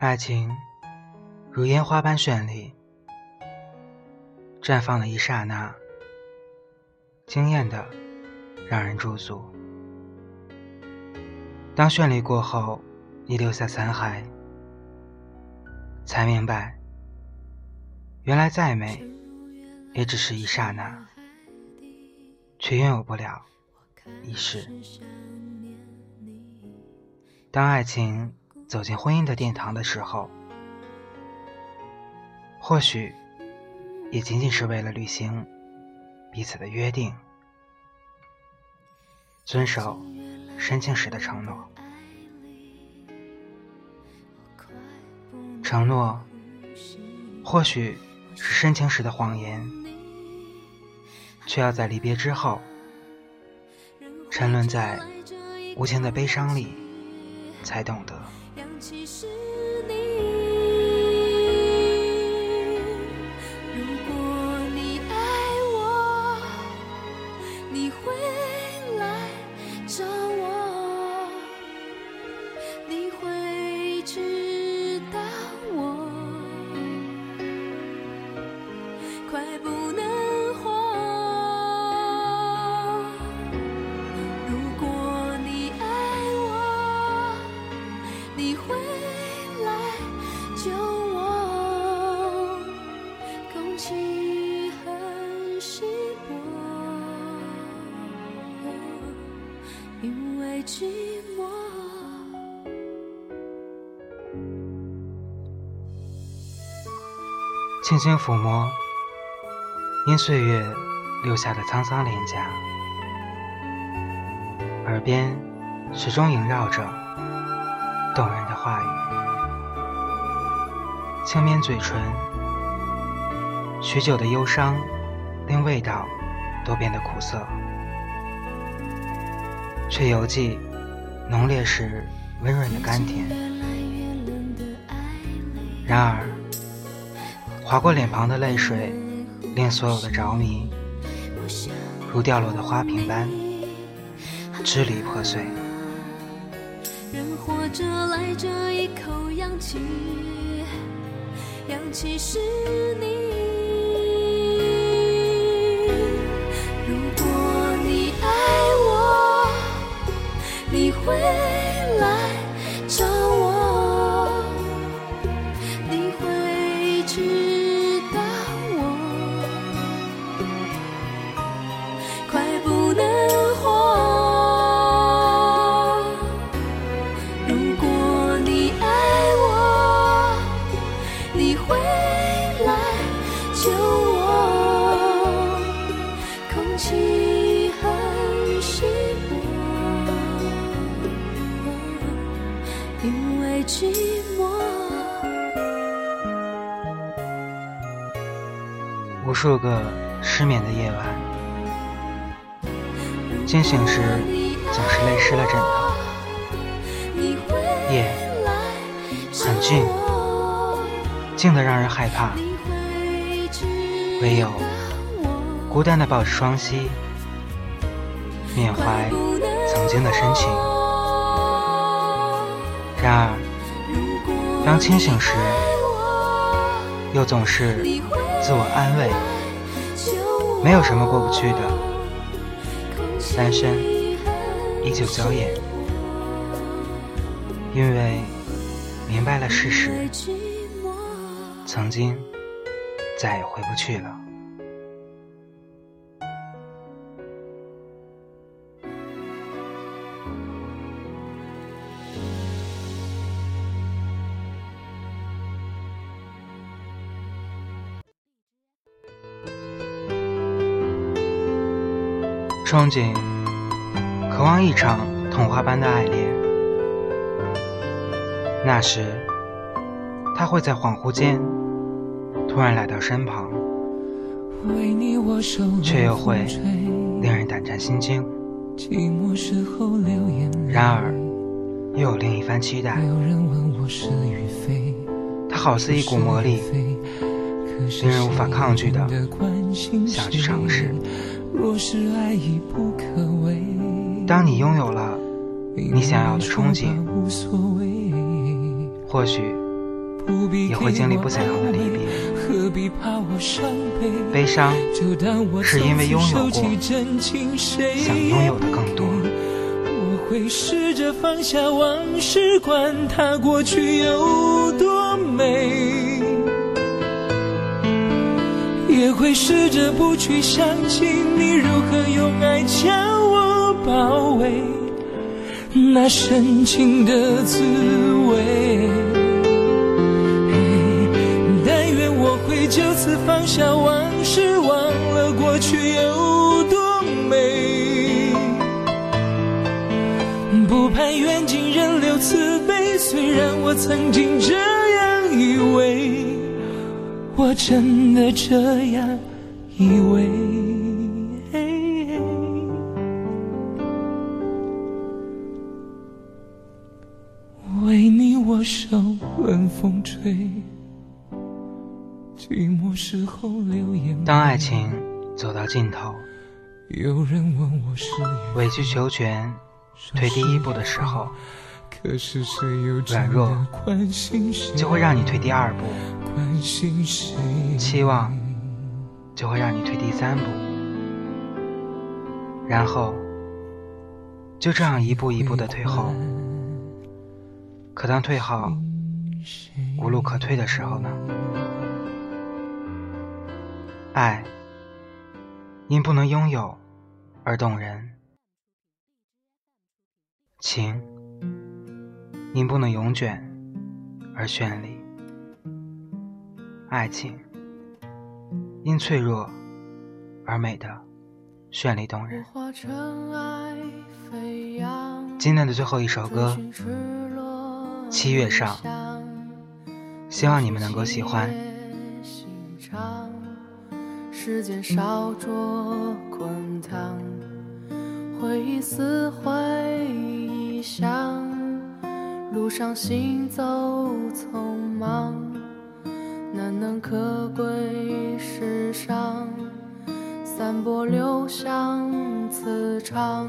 爱情如烟花般绚丽，绽放的一刹那，惊艳的让人驻足。当绚丽过后，你留下残骸，才明白，原来再美，也只是一刹那，却拥有不了一世。当爱情走进婚姻的殿堂的时候，或许也仅仅是为了履行彼此的约定，遵守深情时的承诺。承诺或许是深情时的谎言，却要在离别之后，沉沦在无情的悲伤里。才懂得。其实寂寞，轻轻抚摸因岁月留下的沧桑脸颊，耳边始终萦绕着动人的话语，轻抿嘴唇，许久的忧伤令味道都变得苦涩。却犹记浓烈时温润的甘甜。然而，划过脸庞的泪水，令所有的着迷如掉落的花瓶般支离破碎。人活着来这一口氧气，氧气是你。会来找我，你会知道我快不能活。如果你爱我，你会来救我。寂寞。无数个失眠的夜晚，惊醒时总是泪湿了枕头。夜很静，静得让人害怕。唯有孤单的抱着双膝，缅怀曾经的深情。然而，当清醒时，又总是自我安慰，没有什么过不去的，单身依旧娇艳，因为明白了事实，曾经再也回不去了。憧憬，渴望一场童话般的爱恋。那时，他会在恍惚间突然来到身旁，却又会令人胆战心惊。然而，又有另一番期待。他好似一股魔力，令人无法抗拒的想去尝试。若是爱已不可为，当你拥有了你想要的憧憬，或许也会经历不想要的离别。悲伤是因为拥有过，想拥有的更多。我会试着放下往事，管它过去有多美，也会试着不去想起你如何用爱将我包围，那深情的滋味。但愿我会就此放下往事，忘了过去有多美。不盼缘尽人留慈悲，虽然我曾经这样以为，我真的这样以为。为你我受冷风吹。当爱情走到尽头，委曲求全退第一步的时候，软弱就会让你退第二步，期望就会让你退第三步，然后就这样一步一步的退后。可当退好无路可退的时候呢？爱因不能拥有而动人，情因不能永卷而绚丽，爱情因脆弱而美的绚丽动人。今天的最后一首歌《七月上》，希望你们能够喜欢。时间烧灼滚烫，回忆撕毁臆想，路上行走匆忙，难能可贵世上，散播留香磁场。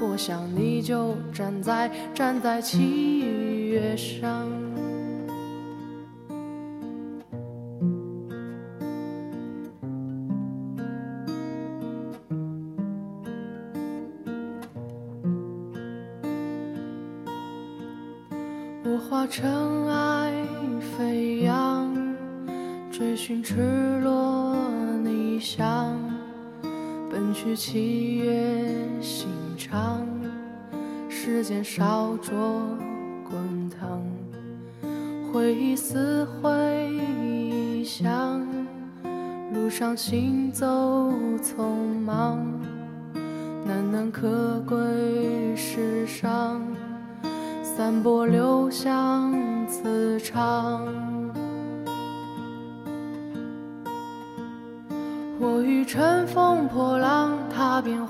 我想你就站在站在七月上。我化尘埃飞扬，追寻赤裸逆翔。奔去七月心长，时间烧灼滚烫，回忆撕毁臆想，路上行走匆忙，难能可贵世上，散播留香磁场。我欲乘风破，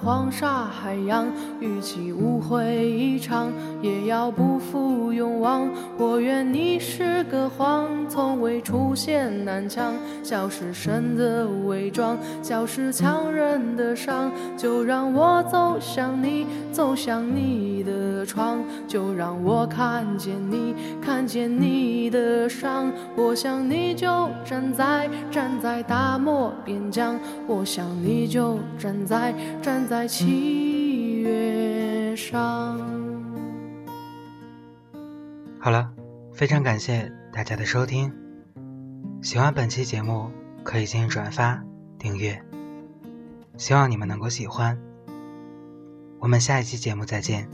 黄沙海洋，与其误会一场，也要不负勇往。我愿你是个谎，从未出现南墙，笑是神的伪装，笑是强忍的伤。就让我走向你，走向你的窗，就让我看见你，看见你的伤。我想你就站在，站在大漠边疆。我想你就站在站在在七月上。好了，非常感谢大家的收听。喜欢本期节目可以进行转发订阅，希望你们能够喜欢。我们下一期节目再见。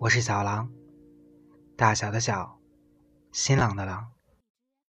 我是小狼，大小的小，新郎的郎。